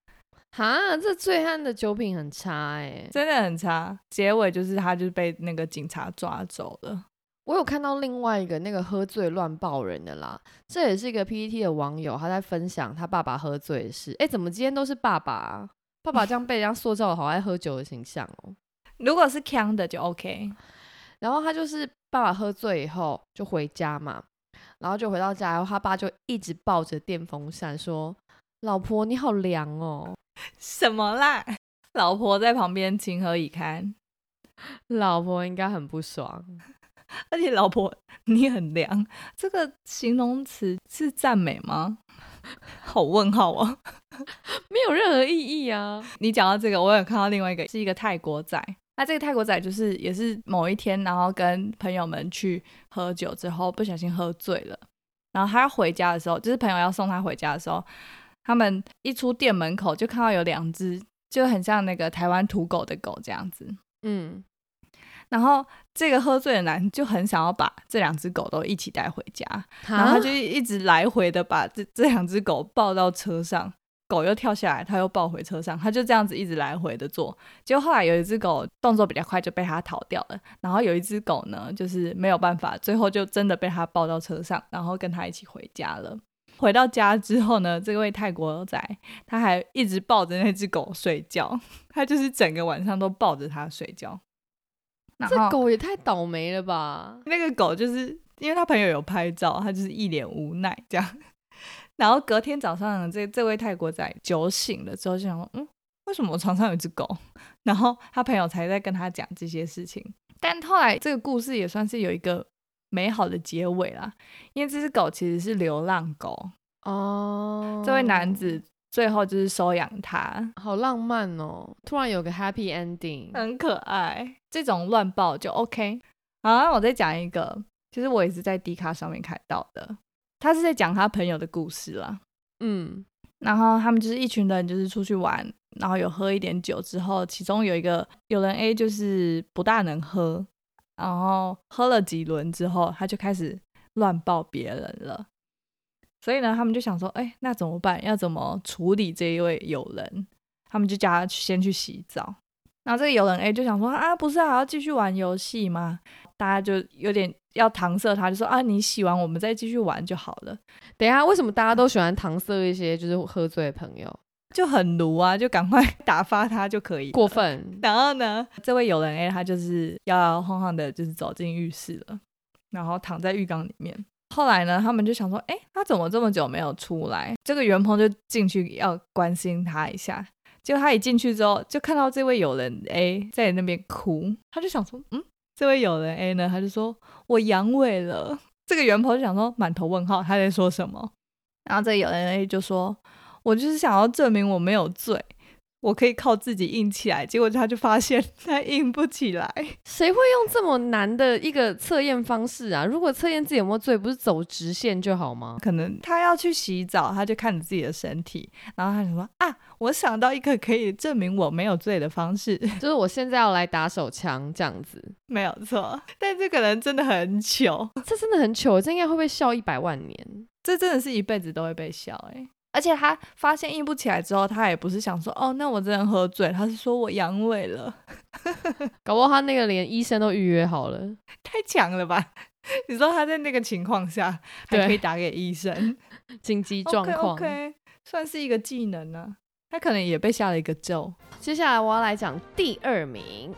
哈，这醉汉的酒品很差哎，真的很差。结尾就是他就被那个警察抓走了。我有看到另外一个那个喝醉乱抱人的啦，这也是一个 PPT 的网友，他在分享他爸爸喝醉的事。哎，怎么今天都是爸爸？爸爸这样被人家塑造的好爱喝酒的形象哦。[LAUGHS] 如果是强的就 OK。然后他就是爸爸喝醉以后就回家嘛，然后就回到家，然后他爸就一直抱着电风扇说：“老婆你好凉哦。[LAUGHS] ”什么啦？[LAUGHS] 老婆在旁边情何以堪？老婆应该很不爽。[LAUGHS] 而且老婆你很凉，这个形容词是赞美吗？好问号啊，没有任何意义啊。你讲到这个，我有看到另外一个是一个泰国仔。那这个泰国仔就是也是某一天，然后跟朋友们去喝酒之后不小心喝醉了，然后他要回家的时候，就是朋友要送他回家的时候。他们一出店门口就看到有两只，就很像那个台湾土狗的狗这样子。嗯，然后这个喝醉的男就很想要把这两只狗都一起带回家，然后他就一直来回的把这这两只狗抱到车上，狗又跳下来，他又抱回车上，他就这样子一直来回的做。结果后来有一只狗动作比较快，就被他逃掉了。然后有一只狗呢，就是没有办法，最后就真的被他抱到车上，然后跟他一起回家了。回到家之后呢，这位泰国仔他还一直抱着那只狗睡觉，他就是整个晚上都抱着它睡觉。这狗也太倒霉了吧！那个狗就是因为他朋友有拍照，他就是一脸无奈这样。然后隔天早上，这这位泰国仔酒醒了之后就想说：“嗯，为什么我床上有一只狗？” [LAUGHS] 然后他朋友才在跟他讲这些事情。但后来这个故事也算是有一个。美好的结尾啦，因为这只狗其实是流浪狗哦。这位男子最后就是收养它，好浪漫哦！突然有个 happy ending，很可爱。这种乱抱就 OK。好，我再讲一个，其实我也是在 D 卡上面看到的，他是在讲他朋友的故事啦。嗯，然后他们就是一群人，就是出去玩，然后有喝一点酒之后，其中有一个有人 A 就是不大能喝。然后喝了几轮之后，他就开始乱抱别人了。所以呢，他们就想说：“哎，那怎么办？要怎么处理这一位友人？”他们就叫他先去洗澡。然后这个友人 A 就想说：“啊，不是还要继续玩游戏吗？”大家就有点要搪塞他，就说：“啊，你洗完我们再继续玩就好了。”等一下，为什么大家都喜欢搪塞一些就是喝醉的朋友？就很奴啊，就赶快 [LAUGHS] 打发他就可以。过分。然后呢，这位友人 A 他就是摇摇晃晃的，就是走进浴室了，然后躺在浴缸里面。后来呢，他们就想说，哎，他怎么这么久没有出来？这个袁鹏就进去要关心他一下。结果他一进去之后，就看到这位友人 A 在那边哭，他就想说，嗯，这位友人 A 呢，他就说我阳痿了。这个袁鹏就想说，满头问号，他在说什么？然后这个友人 A 就说。我就是想要证明我没有醉，我可以靠自己硬起来。结果他就发现他硬不起来。谁会用这么难的一个测验方式啊？如果测验自己有没有醉，不是走直线就好吗？可能他要去洗澡，他就看着自己的身体，然后他就说：“啊，我想到一个可以证明我没有醉的方式，[LAUGHS] 就是我现在要来打手枪这样子。”没有错，但这个人真的很糗，这真的很糗，这应该会被笑一百万年。这真的是一辈子都会被笑哎。而且他发现硬不起来之后，他也不是想说哦，那我真的喝醉，他是说我阳痿了，[LAUGHS] 搞不好他那个连医生都预约好了，太强了吧？[LAUGHS] 你说他在那个情况下还可以打给医生，紧急状况，OK，算是一个技能呢。他可能也被下了一个咒。接下来我要来讲第二名，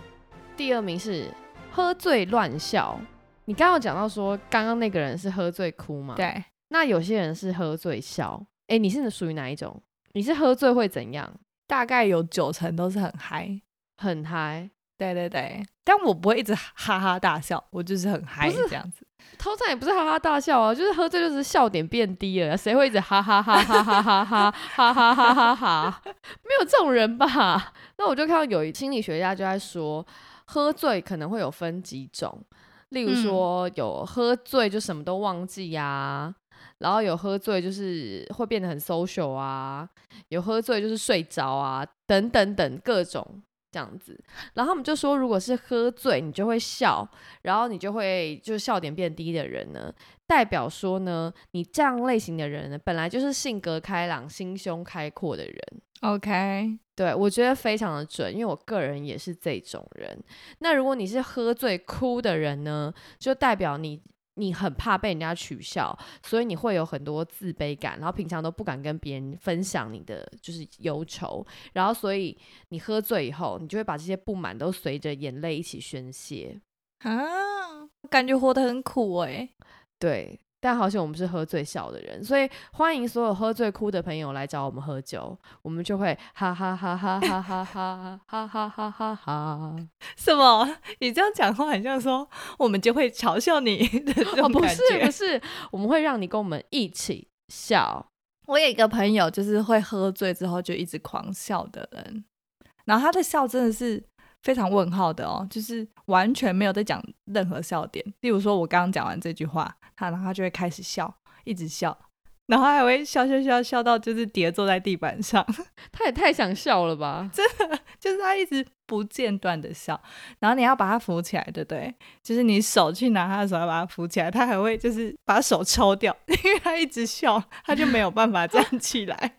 第二名是喝醉乱笑。你刚刚讲到说，刚刚那个人是喝醉哭吗？对，那有些人是喝醉笑。哎，你是属于哪一种？你是喝醉会怎样？大概有九成都是很嗨，很嗨。对对对，但我不会一直哈哈大笑，我就是很嗨这样子。通常也不是哈哈大笑啊，就是喝醉就是笑点变低了。谁会一直哈哈哈哈哈哈哈哈哈哈哈哈？[LAUGHS] 没有这种人吧？那我就看到有一心理学家就在说，喝醉可能会有分几种，例如说有喝醉就什么都忘记呀。然后有喝醉就是会变得很 social 啊，有喝醉就是睡着啊，等等等各种。这样子。然后他们就说，如果是喝醉你就会笑，然后你就会就是笑点变低的人呢，代表说呢，你这样类型的人呢，本来就是性格开朗、心胸开阔的人。OK，对我觉得非常的准，因为我个人也是这种人。那如果你是喝醉哭的人呢，就代表你。你很怕被人家取笑，所以你会有很多自卑感，然后平常都不敢跟别人分享你的就是忧愁，然后所以你喝醉以后，你就会把这些不满都随着眼泪一起宣泄啊，感觉活得很苦哎，对。但好像我们是喝醉笑的人，所以欢迎所有喝醉哭的朋友来找我们喝酒，我们就会哈哈哈哈哈哈哈哈哈哈哈哈哈。[LAUGHS] 什么？你这样讲话很像说我们就会嘲笑你的这种感觉？不是不是，我们会让你跟我们一起笑。我有一个朋友，就是会喝醉之后就一直狂笑的人，然后他的笑真的是。非常问号的哦，就是完全没有在讲任何笑点。例如说，我刚刚讲完这句话，他然后他就会开始笑，一直笑，然后还会笑笑笑笑到就是跌坐在地板上。[LAUGHS] 他也太想笑了吧！真的，就是他一直不间断的笑，然后你要把他扶起来，对不对？就是你手去拿他的手要把他扶起来，他还会就是把手抽掉，[LAUGHS] 因为他一直笑，他就没有办法站 [LAUGHS] 起来，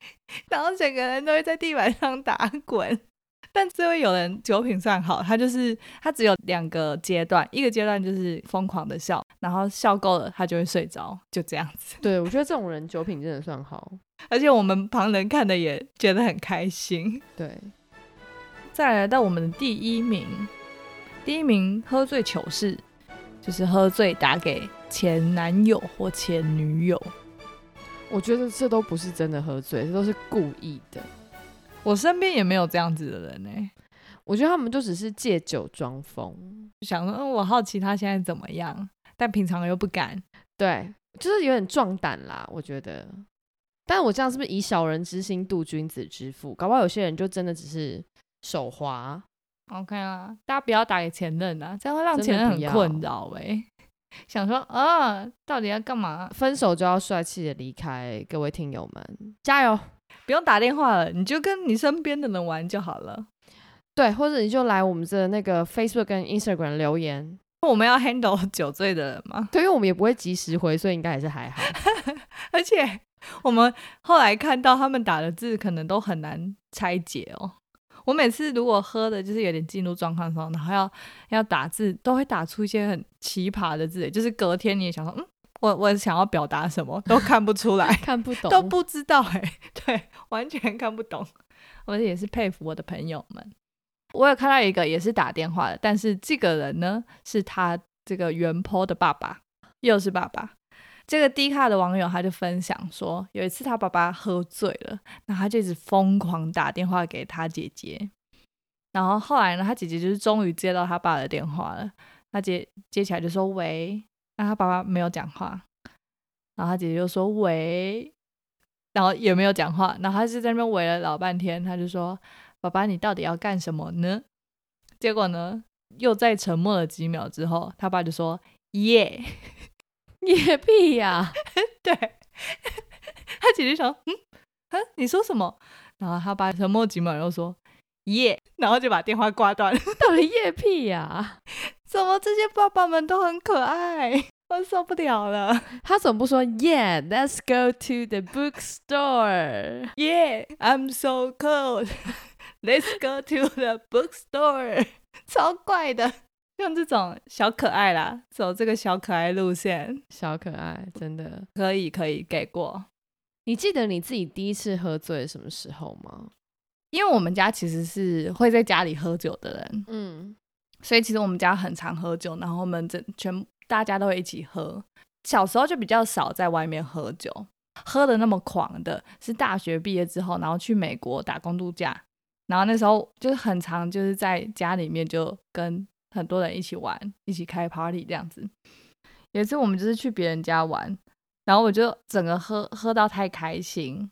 然后整个人都会在地板上打滚。但这位友人酒品算好，他就是他只有两个阶段，一个阶段就是疯狂的笑，然后笑够了他就会睡着，就这样子。对，我觉得这种人酒品真的算好，[LAUGHS] 而且我们旁人看的也觉得很开心。对，再来到我们的第一名，第一名喝醉糗事，就是喝醉打给前男友或前女友。我觉得这都不是真的喝醉，这都是故意的。我身边也没有这样子的人呢，我觉得他们就只是借酒装疯，想说，嗯，我好奇他现在怎么样，但平常又不敢，对，就是有点壮胆啦，我觉得。但我这样是不是以小人之心度君子之腹？搞不好有些人就真的只是手滑。OK 啊，大家不要打给前任啊，这样会让前任很困扰哎。[LAUGHS] 想说啊，到底要干嘛？分手就要帅气的离开，各位听友们，加油！不用打电话了，你就跟你身边的人玩就好了。对，或者你就来我们的那个 Facebook 跟 Instagram 留言。我们要 handle 酒醉的人吗？对，因为我们也不会及时回，所以应该还是还好。[LAUGHS] 而且我们后来看到他们打的字，可能都很难拆解哦。我每次如果喝的就是有点进入状况的时候，然后要要打字，都会打出一些很奇葩的字，就是隔天你也想说，嗯。我我想要表达什么都看不出来，[LAUGHS] 看不懂，都不知道哎，[LAUGHS] 对，完全看不懂。我也是佩服我的朋友们。我有看到一个也是打电话的，但是这个人呢是他这个原坡的爸爸，又是爸爸。这个低卡的网友他就分享说，有一次他爸爸喝醉了，那他就一直疯狂打电话给他姐姐。然后后来呢，他姐姐就是终于接到他爸的电话了，他接接起来就说：“喂。”那他爸爸没有讲话，然后他姐姐就说喂，然后也没有讲话，然后他就在那边喂了老半天，他就说爸爸你到底要干什么呢？结果呢又在沉默了几秒之后，他爸就说耶耶屁呀，[LAUGHS] 对，[LAUGHS] 他姐姐想嗯啊你说什么？然后他爸沉默几秒又说耶，然后就把电话挂断，[LAUGHS] 到底夜屁呀？怎么这些爸爸们都很可爱，我受不了了。他怎么不说？Yeah，let's go to the bookstore. Yeah，I'm so cold. Let's go to the bookstore. 超怪的，用这种小可爱啦，走这个小可爱路线，小可爱真的可以可以给过。你记得你自己第一次喝醉什么时候吗？因为我们家其实是会在家里喝酒的人，嗯。所以其实我们家很常喝酒，然后我们整全大家都会一起喝。小时候就比较少在外面喝酒，喝的那么狂的，是大学毕业之后，然后去美国打工度假，然后那时候就是很常就是在家里面就跟很多人一起玩，一起开 party 这样子。有一次我们就是去别人家玩，然后我就整个喝喝到太开心，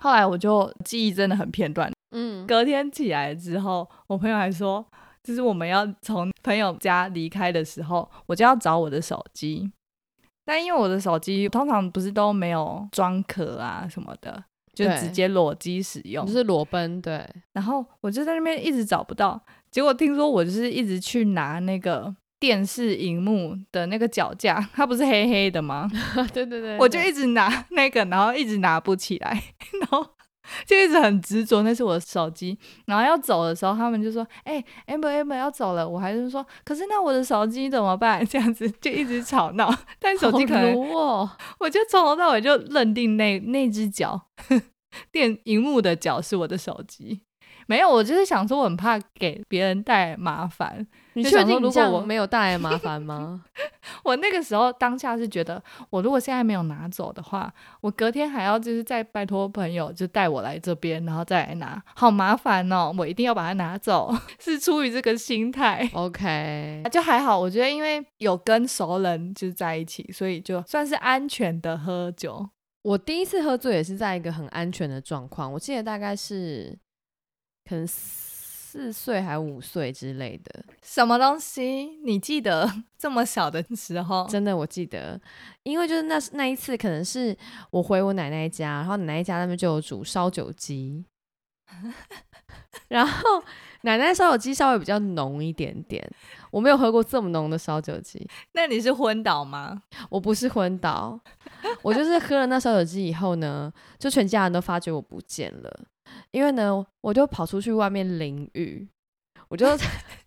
后来我就记忆真的很片段。嗯，隔天起来之后，我朋友还说。就是我们要从朋友家离开的时候，我就要找我的手机。但因为我的手机通常不是都没有装壳啊什么的，就直接裸机使用，就是裸奔对。然后我就在那边一直找不到，结果听说我就是一直去拿那个电视荧幕的那个脚架，它不是黑黑的吗？[LAUGHS] 对对对，我就一直拿 [LAUGHS] 那个，然后一直拿不起来，然后。就一直很执着，那是我的手机。然后要走的时候，他们就说：“哎，amber amber 要走了。”我还是说：“可是那我的手机怎么办？” [LAUGHS] 这样子就一直吵闹。但手机可能，我就从头到尾就认定那那只脚电荧幕的脚是我的手机。没有，我就是想说，我很怕给别人带来麻烦。你确定如果我没有带来麻烦吗？[LAUGHS] 我那个时候当下是觉得，我如果现在没有拿走的话，我隔天还要就是再拜托朋友就带我来这边，然后再来拿，好麻烦哦！我一定要把它拿走，[LAUGHS] 是出于这个心态。OK，[LAUGHS] 就还好，我觉得因为有跟熟人就是在一起，所以就算是安全的喝酒。我第一次喝醉也是在一个很安全的状况，我记得大概是可能。四岁还五岁之类的，什么东西？你记得 [LAUGHS] 这么小的时候？真的，我记得，因为就是那那一次，可能是我回我奶奶家，然后奶奶家那边就有煮烧酒鸡，[LAUGHS] 然后奶奶烧酒鸡稍微比较浓一点点，我没有喝过这么浓的烧酒鸡。那你是昏倒吗？我不是昏倒，[LAUGHS] 我就是喝了那烧酒鸡以后呢，就全家人都发觉我不见了。因为呢，我就跑出去外面淋雨，我就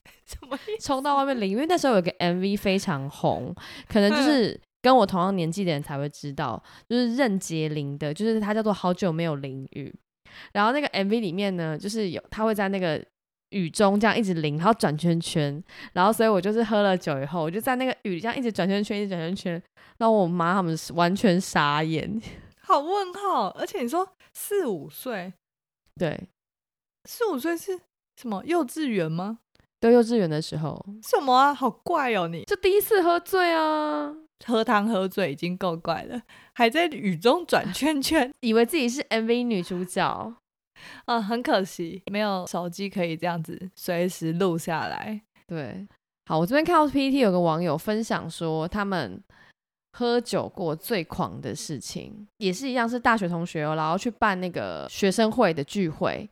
[LAUGHS] 冲到外面淋。因为那时候有个 MV 非常红，可能就是跟我同样年纪的人才会知道，就是任杰林的，就是他叫做《好久没有淋雨》。然后那个 MV 里面呢，就是有他会在那个雨中这样一直淋，然后转圈圈。然后所以我就是喝了酒以后，我就在那个雨这样一直转圈圈，一直转圈圈，让我妈他们完全傻眼。好问号，而且你说四五岁。对，四五岁是什么幼稚园吗？对，幼稚园的时候。什么啊？好怪哦！你就第一次喝醉啊，喝汤喝醉已经够怪了，还在雨中转 [LAUGHS] 圈圈，以为自己是 MV 女主角 [LAUGHS] 啊！很可惜，没有手机可以这样子随时录下来。对，好，我这边看到 PPT 有个网友分享说，他们。喝酒过最狂的事情，也是一样，是大学同学哦，然后去办那个学生会的聚会。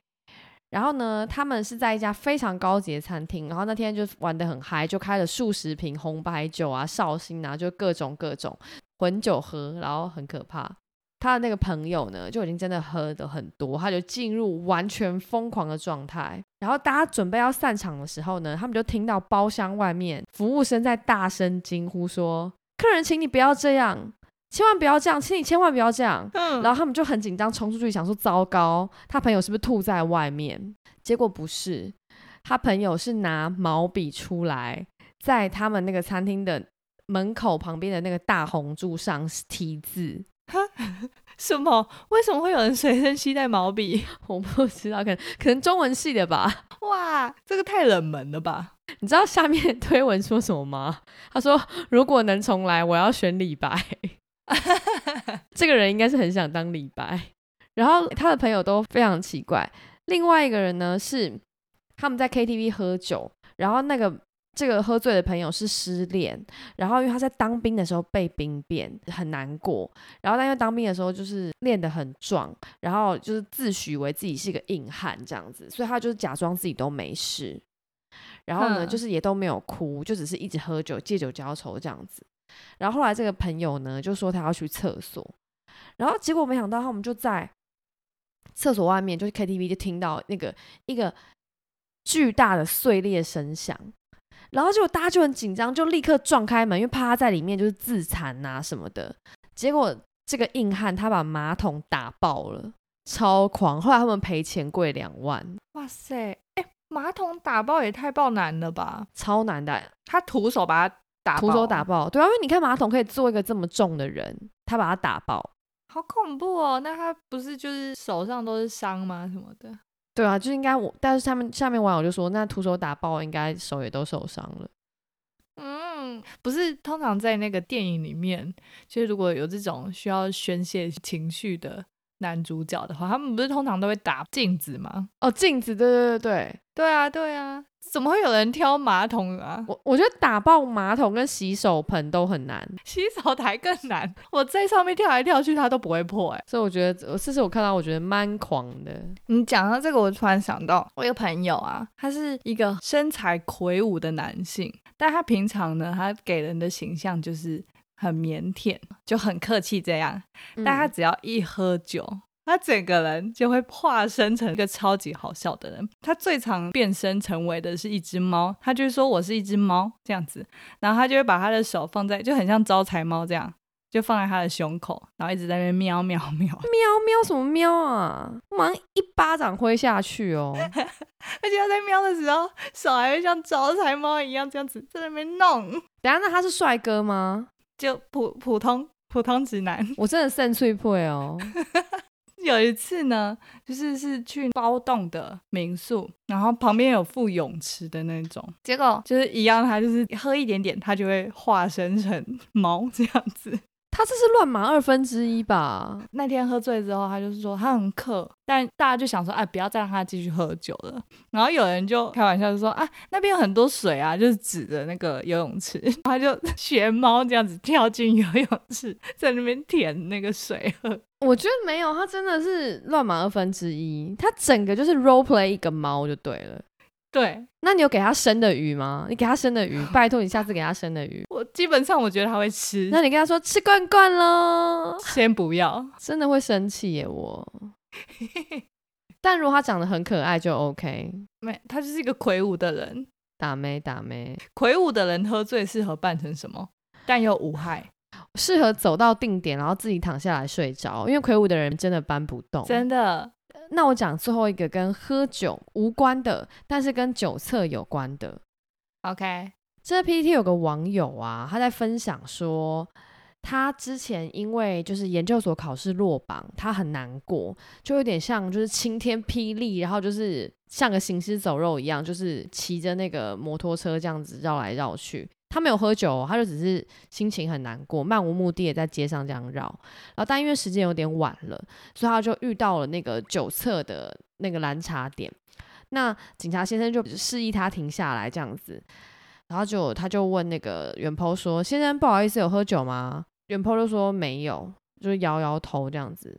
然后呢，他们是在一家非常高级的餐厅，然后那天就玩的很嗨，就开了数十瓶红白酒啊、绍兴啊，就各种各种混酒喝，然后很可怕。他的那个朋友呢，就已经真的喝的很多，他就进入完全疯狂的状态。然后大家准备要散场的时候呢，他们就听到包厢外面服务生在大声惊呼说。客人，请你不要这样，千万不要这样，请你千万不要这样。嗯，然后他们就很紧张，冲出去想说：糟糕，他朋友是不是吐在外面？结果不是，他朋友是拿毛笔出来，在他们那个餐厅的门口旁边的那个大红柱上题字。[LAUGHS] 什么？为什么会有人随身携带毛笔？我不知道，可能可能中文系的吧。哇，这个太冷门了吧？你知道下面推文说什么吗？他说：“如果能重来，我要选李白。[LAUGHS] ”这个人应该是很想当李白。然后他的朋友都非常奇怪。另外一个人呢是他们在 KTV 喝酒，然后那个这个喝醉的朋友是失恋，然后因为他在当兵的时候被兵变，很难过。然后但因为当兵的时候就是练得很壮，然后就是自诩为自己是一个硬汉这样子，所以他就是假装自己都没事。然后呢，就是也都没有哭，就只是一直喝酒，借酒浇愁这样子。然后后来这个朋友呢，就说他要去厕所，然后结果没想到他们就在厕所外面，就是 KTV 就听到那个一个巨大的碎裂声响，然后结果大家就很紧张，就立刻撞开门，因为怕他在里面就是自残啊什么的。结果这个硬汉他把马桶打爆了，超狂。后来他们赔钱贵两万，哇塞！马桶打爆也太爆难了吧，超难的。他徒手把它打，徒手打爆，对啊，因为你看马桶可以做一个这么重的人，他把它打爆，好恐怖哦。那他不是就是手上都是伤吗？什么的？对啊，就应该我，但是他们下面网友就说，那徒手打爆应该手也都受伤了。嗯，不是，通常在那个电影里面，就是如果有这种需要宣泄情绪的。男主角的话，他们不是通常都会打镜子吗？哦，镜子，对对对对对啊，对啊，怎么会有人挑马桶啊？我我觉得打爆马桶跟洗手盆都很难，[LAUGHS] 洗手台更难。我在上面跳来跳去，它都不会破哎。所以我觉得，这是我看到我觉得蛮狂的。你讲到这个，我突然想到，我一个朋友啊，他是一个身材魁梧的男性，但他平常呢，他给人的形象就是很腼腆，就很客气这样。但他只要一喝酒。他整个人就会化身成一个超级好笑的人。他最常变身成为的是一只猫，他就说我是一只猫这样子，然后他就会把他的手放在，就很像招财猫这样，就放在他的胸口，然后一直在那边喵喵喵喵喵什么喵啊，马上一巴掌挥下去哦！[LAUGHS] 而且他在喵的时候，手还会像招财猫一样这样子在那边弄。等下，那他是帅哥吗？就普普通普通直男。我真的肾脆破哦。[LAUGHS] 有一次呢，就是是去包栋的民宿，然后旁边有附泳池的那种，结果就是一样，他就是喝一点点，他就会化身成猫这样子。他这是乱码二分之一吧？那天喝醉之后，他就是说他很渴，但大家就想说，哎，不要再让他继续喝酒了。然后有人就开玩笑就说，啊，那边有很多水啊，就是指着那个游泳池，他就学猫这样子跳进游泳池，在那边舔那个水喝。我觉得没有，他真的是乱码二分之一，他整个就是 role play 一个猫就对了。对，那你有给他生的鱼吗？你给他生的鱼，[LAUGHS] 拜托你下次给他生的鱼。我基本上我觉得他会吃。那你跟他说吃罐罐喽，先不要，真的会生气耶我。[LAUGHS] 但如果他长得很可爱就 OK。没，他就是一个魁梧的人，打没打没。魁梧的人喝醉适合扮成什么？但又无害。适合走到定点，然后自己躺下来睡着，因为魁梧的人真的搬不动。真的。那我讲最后一个跟喝酒无关的，但是跟酒测有关的。OK，这 PPT 有个网友啊，他在分享说，他之前因为就是研究所考试落榜，他很难过，就有点像就是晴天霹雳，然后就是像个行尸走肉一样，就是骑着那个摩托车这样子绕来绕去。他没有喝酒，他就只是心情很难过，漫无目的的在街上这样绕。然后，但因为时间有点晚了，所以他就遇到了那个酒测的那个拦查点。那警察先生就示意他停下来这样子，然后就他就问那个远坡说：“先生，不好意思，有喝酒吗？”远坡就说：“没有，就是摇摇头这样子。”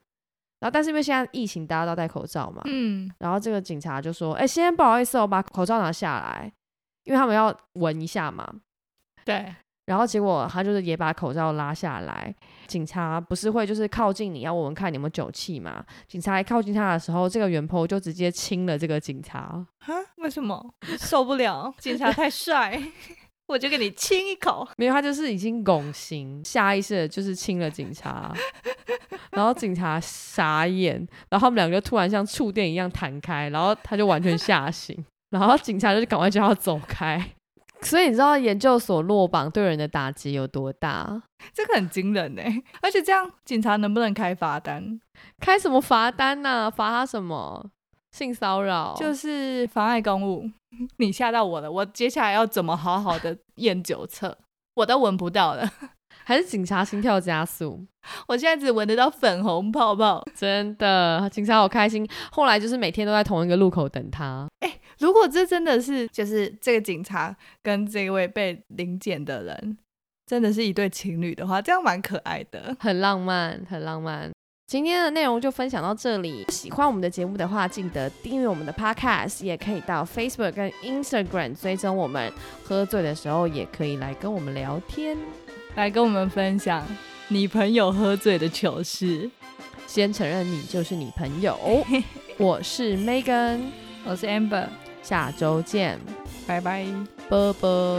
然后，但是因为现在疫情，大家都戴口罩嘛，嗯。然后这个警察就说：“哎，先生，不好意思，我把口罩拿下来，因为他们要闻一下嘛。”对，然后结果他就是也把口罩拉下来。警察不是会就是靠近你要我们看你有没有酒气嘛？警察来靠近他的时候，这个袁坡就直接亲了这个警察。哈？为什么？[LAUGHS] 受不了，警察太帅，[LAUGHS] 我就给你亲一口。没有，他就是已经拱形，下意识的就是亲了警察。然后警察傻眼，然后他们两个就突然像触电一样弹开，然后他就完全吓醒，然后警察就赶快叫他走开。所以你知道研究所落榜对人的打击有多大？这个很惊人呢。而且这样警察能不能开罚单？开什么罚单呢？罚他什么？性骚扰？就是妨碍公务。你吓到我了，我接下来要怎么好好的验酒测？我都闻不到了。[LAUGHS] 还是警察心跳加速？我现在只闻得到粉红泡泡。真的，警察好开心。后来就是每天都在同一个路口等他。哎。如果这真的是就是这个警察跟这位被临检的人真的是一对情侣的话，这样蛮可爱的，很浪漫，很浪漫。今天的内容就分享到这里。喜欢我们的节目的话，记得订阅我们的 Podcast，也可以到 Facebook 跟 Instagram 追踪我们。喝醉的时候也可以来跟我们聊天，来跟我们分享你朋友喝醉的糗事。先承认你就是你朋友。[LAUGHS] 我是 Megan，我是 Amber。下周见，拜拜，啵啵。